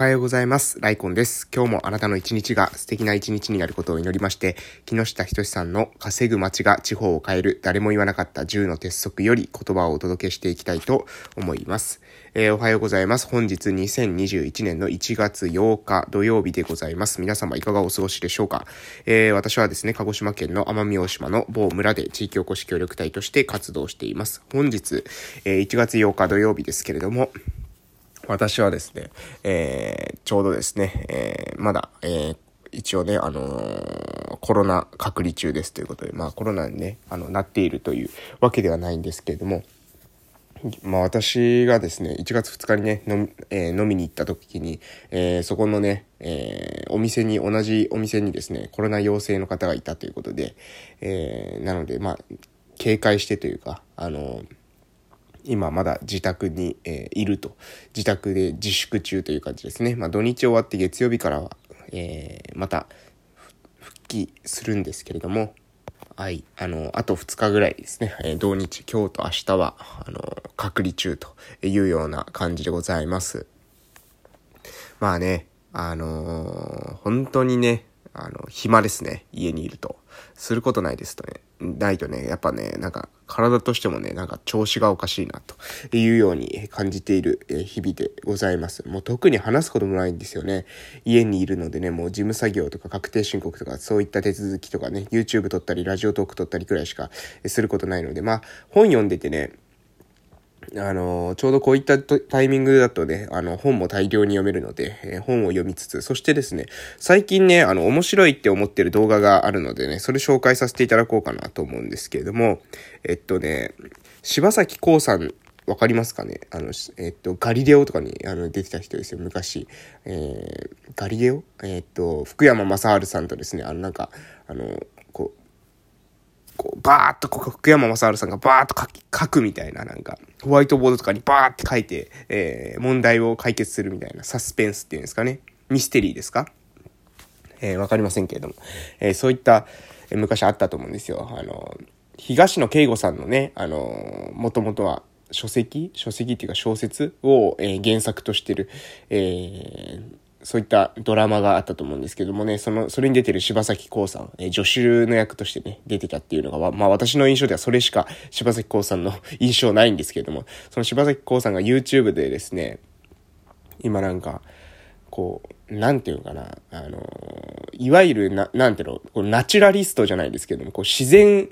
おはようございます。ライコンです。今日もあなたの一日が素敵な一日になることを祈りまして、木下仁さんの稼ぐ街が地方を変える誰も言わなかった10の鉄則より言葉をお届けしていきたいと思います。えー、おはようございます。本日2021年の1月8日土曜日でございます。皆様いかがお過ごしでしょうか、えー、私はですね、鹿児島県の奄美大島の某村で地域おこし協力隊として活動しています。本日、えー、1月8日土曜日ですけれども、私はですね、えー、ちょうどですね、えー、まだ、えー、一応ね、あの、コロナ隔離中ですということで、まあコロナにね、あの、なっているというわけではないんですけれども、まあ私がですね、1月2日にね、飲,、えー、飲みに行った時に、えー、そこのね、えー、お店に、同じお店にですね、コロナ陽性の方がいたということで、えー、なので、まあ、警戒してというか、あのー今まだ自宅に、えー、いると。自宅で自粛中という感じですね。まあ土日終わって月曜日からは、えー、また復帰するんですけれども、はい。あの、あと2日ぐらいですね。えー、土日、今日と明日は、あの、隔離中というような感じでございます。まあね、あのー、本当にね、あの、暇ですね。家にいると。することないですとね。ないとね、やっぱね、なんか体としてもね、なんか調子がおかしいなというように感じている日々でございます。もう特に話すこともないんですよね。家にいるのでね、もう事務作業とか確定申告とかそういった手続きとかね、YouTube 撮ったりラジオトーク撮ったりくらいしかすることないので、まあ本読んでてね、あの、ちょうどこういったタイミングだとね、あの、本も大量に読めるので、えー、本を読みつつ、そしてですね、最近ね、あの、面白いって思ってる動画があるのでね、それ紹介させていただこうかなと思うんですけれども、えっとね、柴咲コウさん、わかりますかね？あの、えっと、ガリレオとかにあの出てた人ですよ、昔。えー、ガリレオ？えっと、福山雅治さんとですね、あの、なんか、あの、こう、バーっと、福山雅治さんがバーっと書き、書くみたいな、なんか、ホワイトボードとかにバーって書いて、えー、問題を解決するみたいな、サスペンスっていうんですかね。ミステリーですか？えー、わかりませんけれども。えー、そういった、えー、昔あったと思うんですよ。あの、東野圭吾さんのね、あの、もともとは、書籍？書籍っていうか小説を、えー、原作としてる、えー、そういったドラマがあったと思うんですけどもね、その、それに出てる柴咲コウさん、え助手の役としてね、出てたっていうのが、まあ私の印象ではそれしか柴咲コウさんの 印象ないんですけども、その柴咲コウさんが YouTube でですね、今なんか、こう、なんていうのかな、あの、いわゆるな、なんていうの、こうナチュラリストじゃないですけども、こう自然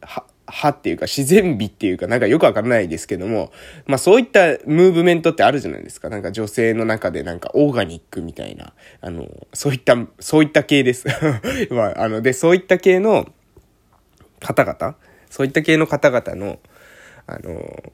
は、派っていうか自然美っていうかなんかよくわからないですけども、まあそういったムーブメントってあるじゃないですか。なんか女性の中でなんかオーガニックみたいな、あの、そういった、そういった系です。まあ、あの、で、そういった系の方々、そういった系の方々の、あの、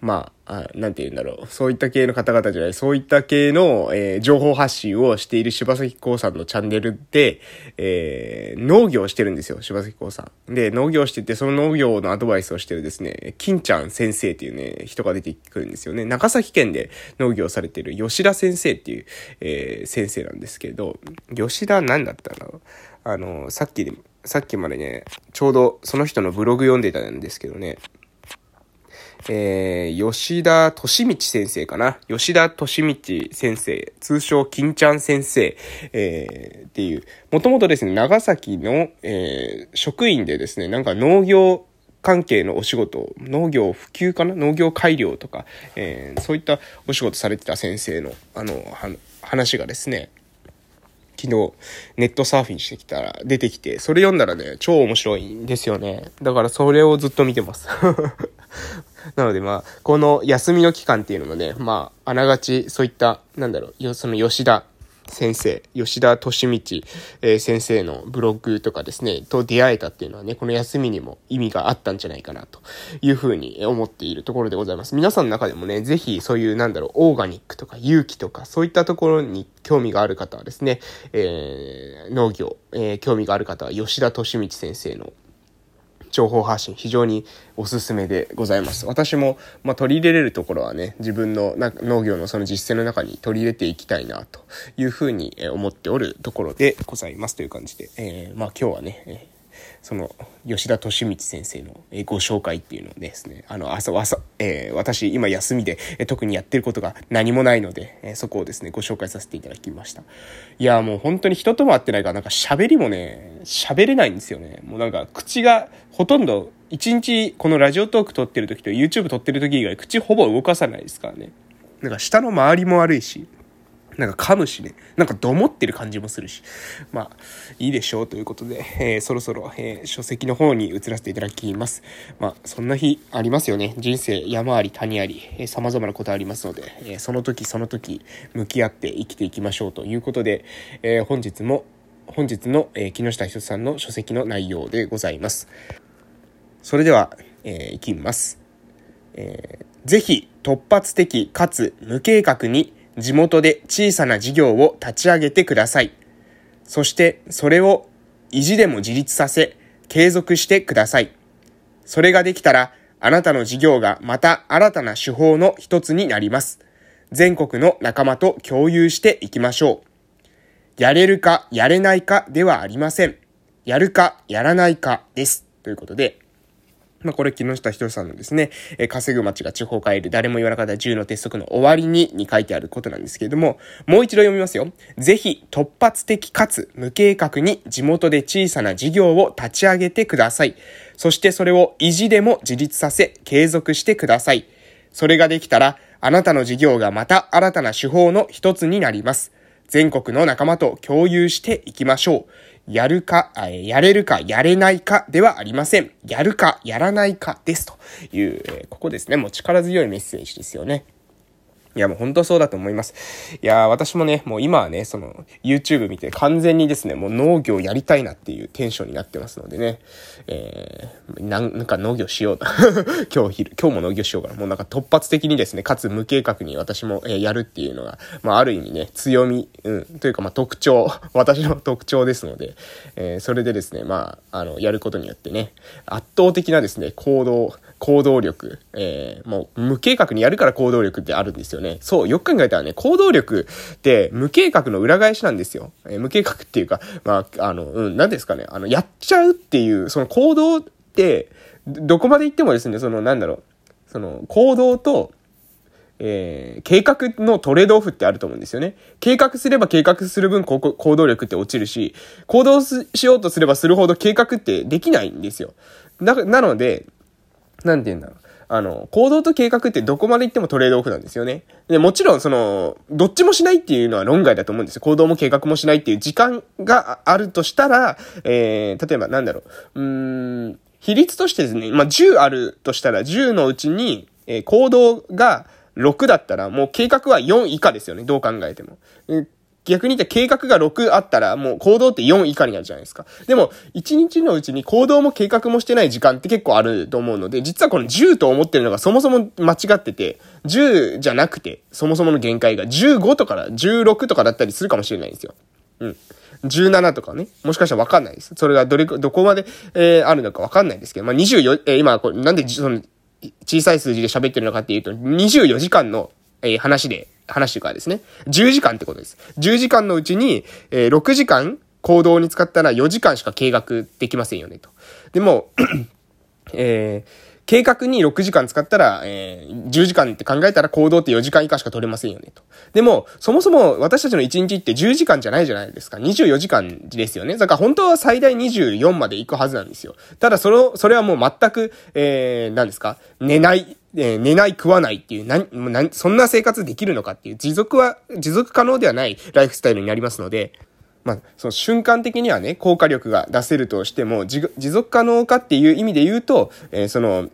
まあ、なんて言うんだろう。そういった系の方々じゃない、そういった系の、えー、情報発信をしている柴崎幸さんのチャンネルで、えー、農業をしてるんですよ、柴崎幸さん。で、農業してて、その農業のアドバイスをしてるですね、金ちゃん先生っていうね、人が出てくるんですよね。長崎県で農業されてる吉田先生っていう、えー、先生なんですけど、吉田何だったの？あの、さっき、さっきまでね、ちょうどその人のブログ読んでたんですけどね、えー、吉田敏道先生かな。吉田敏道先生、通称金ちゃん先生、えー、っていう、もともとですね、長崎の、えー、職員でですね、なんか農業関係のお仕事、農業普及かな？農業改良とか、えー、そういったお仕事されてた先生の、あの、話がですね、昨日ネットサーフィンしてきたら出てきて、それ読んだらね、超面白いんですよね。だからそれをずっと見てます。なのでまあ、この休みの期間っていうのもね、まあ、あながちそういった、なんだろう、その吉田先生、吉田敏道、え、先生のブログとかですね、と出会えたっていうのはね、この休みにも意味があったんじゃないかなというふうに思っているところでございます。皆さんの中でもね、ぜひそういうなんだろう、オーガニックとか勇気とかそういったところに興味がある方はですね、えー、農業、えー、興味がある方は吉田敏道先生の情報発信非常におすすめでございます。私も、まあ、取り入れれるところはね、自分のな農業のその実践の中に取り入れていきたいなというふうに思っておるところでございますという感じで、えー、まあ今日はね、その、吉田敏光先生のご紹介っていうのをですね、あの、朝、朝、えー、私、今休みで、え特にやってることが何もないので、えそこをですね、ご紹介させていただきました。いや、もう本当に人とも会ってないから、なんか喋りもね、喋れないんですよね。もうなんか、口が、ほとんど、一日、このラジオトーク撮ってる時と YouTube 撮ってる時以外、口ほぼ動かさないですからね。なんか、下の周りも悪いし、なんか噛むしね。なんかどもってる感じもするし。まあ、いいでしょうということで、えー、そろそろ、えー、書籍の方に移らせていただきます。まあ、そんな日ありますよね。人生山あり谷あり、えー、様々なことありますので、えー、その時その時向き合って生きていきましょうということで、えー、本日も、本日の、えー、木下ひとさんの書籍の内容でございます。それでは、えー、いきます。えー、ぜひ突発的かつ無計画に地元で小さな事業を立ち上げてください。そしてそれを意地でも自立させ、継続してください。それができたら、あなたの事業がまた新たな手法の一つになります。全国の仲間と共有していきましょう。やれるかやれないかではありません。やるかやらないかです。ということで、まあ、これ木下ひとさんのですね、え、稼ぐ街が地方を変える誰も言わなかった10の鉄則の終わりにに書いてあることなんですけれども、もう一度読みますよ。ぜひ突発的かつ無計画に地元で小さな事業を立ち上げてください。そしてそれを意地でも自立させ継続してください。それができたら、あなたの事業がまた新たな手法の一つになります。全国の仲間と共有していきましょう。やるか、やれるか、やれないかではありません。やるか、やらないかです。という、ここですね。もう力強いメッセージですよね。いや、もう本当そうだと思います。いや、私もね、もう今はね、その、YouTube 見て完全にですね、もう農業やりたいなっていうテンションになってますのでね、えー、なん、なんか農業しようと。今日昼、今日も農業しようかな。もうなんか突発的にですね、かつ無計画に私も、えー、やるっていうのが、まあある意味ね、強み、うん、というかまあ特徴、私の特徴ですので、えー、それでですね、まあ、あの、やることによってね、圧倒的なですね、行動、行動力、えー、もう無計画にやるから行動力ってあるんですよね。そう、よく考えたらね、行動力って無計画の裏返しなんですよ。えー、無計画っていうか、まあ、あの、うん、何ですかね、あの、やっちゃうっていう、その行動って、どこまで行ってもですね、その、なんだろう、その、行動と、えー、計画のトレードオフってあると思うんですよね。計画すれば計画する分行動力って落ちるし、行動しようとすればするほど計画ってできないんですよ。な、なので、なんて言うんだろう。あの、行動と計画ってどこまで行ってもトレードオフなんですよね。で、もちろんその、どっちもしないっていうのは論外だと思うんですよ。行動も計画もしないっていう時間があるとしたら、えー、例えばなんだろう。うーん、比率としてですね、まあ、10あるとしたら10のうちに、えー、行動が6だったらもう計画は4以下ですよね。どう考えても。逆に言って計画が6あったらもう行動って4以下になるじゃないですか。でも、1日のうちに行動も計画もしてない時間って結構あると思うので、実はこの10と思ってるのがそもそも間違ってて、10じゃなくて、そもそもの限界が15とか16とかだったりするかもしれないんですよ。うん。17とかね。もしかしたらわかんないです。それがどれ、どこまで、えー、あるのかわかんないですけど、まあ、24、えー、今、これ、なんで、その、小さい数字で喋ってるのかっていうと、24時間の、えー、話で、話してからですね。10時間ってことです。10時間のうちに、えー、6時間行動に使ったら4時間しか計画できませんよね、と。でも、えー、計画に6時間使ったら、えー、10時間って考えたら行動って4時間以下しか取れませんよね、と。でも、そもそも私たちの1日って10時間じゃないじゃないですか。24時間ですよね。だから本当は最大24まで行くはずなんですよ。ただ、その、それはもう全く、えー、何ですか？寝ない、え、寝ない食わないっていう、な、な、そんな生活できるのかっていう、持続は、持続可能ではないライフスタイルになりますので、まあ、その瞬間的にはね、効果力が出せるとしても、持続可能かっていう意味で言うと、えー、その、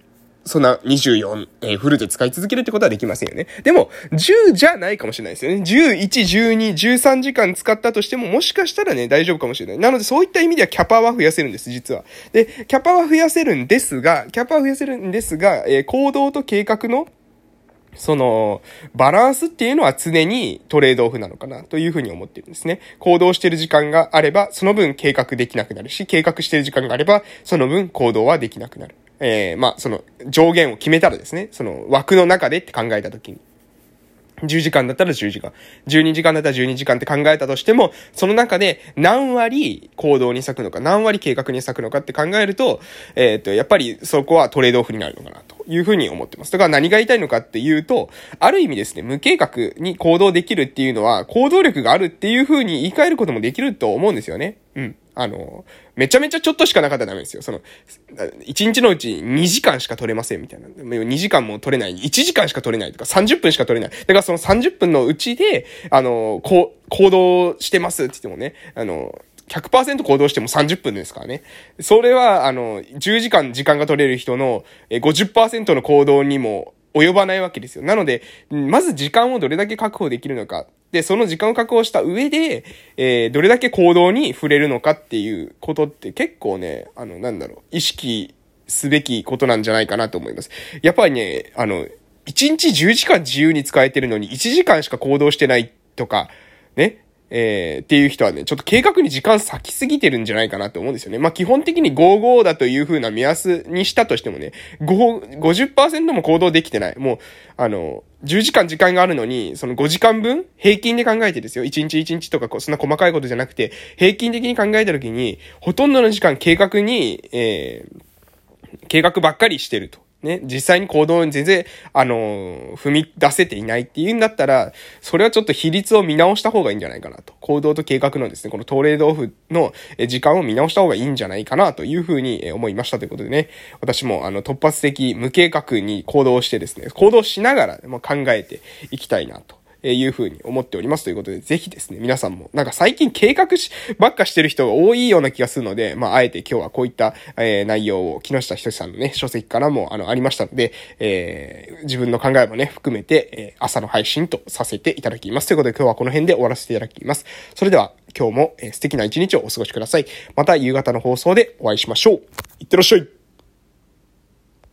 そんな24、えー、フルで使い続けるってことはできませんよね。でも、10じゃないかもしれないですよね。11、12、13時間使ったとしても、もしかしたらね、大丈夫かもしれない。なので、そういった意味ではキャパは増やせるんです、実は。で、キャパは増やせるんですが、キャパは増やせるんですが、えー、行動と計画のその、バランスっていうのは常にトレードオフなのかなというふうに思ってるんですね。行動してる時間があれば、その分計画できなくなるし、計画してる時間があれば、その分行動はできなくなる。えー、まあ、その上限を決めたらですね、その枠の中でって考えたときに。10時間だったら10時間。12時間だったら12時間って考えたとしても、その中で何割行動に咲くのか、何割計画に咲くのかって考えると、えっ、ー、と、やっぱりそこはトレードオフになるのかなというふうに思ってます。だから何が言いたいのかっていうと、ある意味ですね、無計画に行動できるっていうのは、行動力があるっていうふうに言い換えることもできると思うんですよね。うん。あの、めちゃめちゃちょっとしかなかったらダメですよ。その、1日のうち2時間しか取れませんみたいな。2時間も取れない。1時間しか取れないとか30分しか取れない。だからその30分のうちで、あの、こう、行動してますって言ってもね、あの、100%行動しても30分ですからね。それは、あの、10時間時間が取れる人の50%の行動にも及ばないわけですよ。なので、まず時間をどれだけ確保できるのか。で、その時間を確保した上で、えー、どれだけ行動に触れるのかっていうことって結構ね、あの、なんだろう、意識すべきことなんじゃないかなと思います。やっぱりね、あの、1日10時間自由に使えてるのに1時間しか行動してないとか、ね、えー、っていう人はね、ちょっと計画に時間割きすぎてるんじゃないかなと思うんですよね。まあ、基本的に55だという風な目安にしたとしてもね、5、50%も行動できてない。もう、あの、10時間時間があるのに、その5時間分平均で考えてですよ。1日1日とか、そんな細かいことじゃなくて、平均的に考えたときに、ほとんどの時間計画に、えー、計画ばっかりしてると。ね、実際に行動に全然、あの、踏み出せていないっていうんだったら、それはちょっと比率を見直した方がいいんじゃないかなと。行動と計画のですね、このトレードオフの時間を見直した方がいいんじゃないかなというふうに思いましたということでね、私もあの突発的無計画に行動してですね、行動しながら考えていきたいなと。えいうふうに思っておりますということで、ぜひですね、皆さんも、なんか最近計画し、ばっかしてる人が多いような気がするので、まあ、あえて今日はこういった、えー、内容を木下ひとしさんのね、書籍からも、あの、ありましたので、えー、自分の考えもね、含めて、えー、朝の配信とさせていただきます。ということで今日はこの辺で終わらせていただきます。それでは、今日も、え、素敵な一日をお過ごしください。また夕方の放送でお会いしましょう。いってらっしゃい。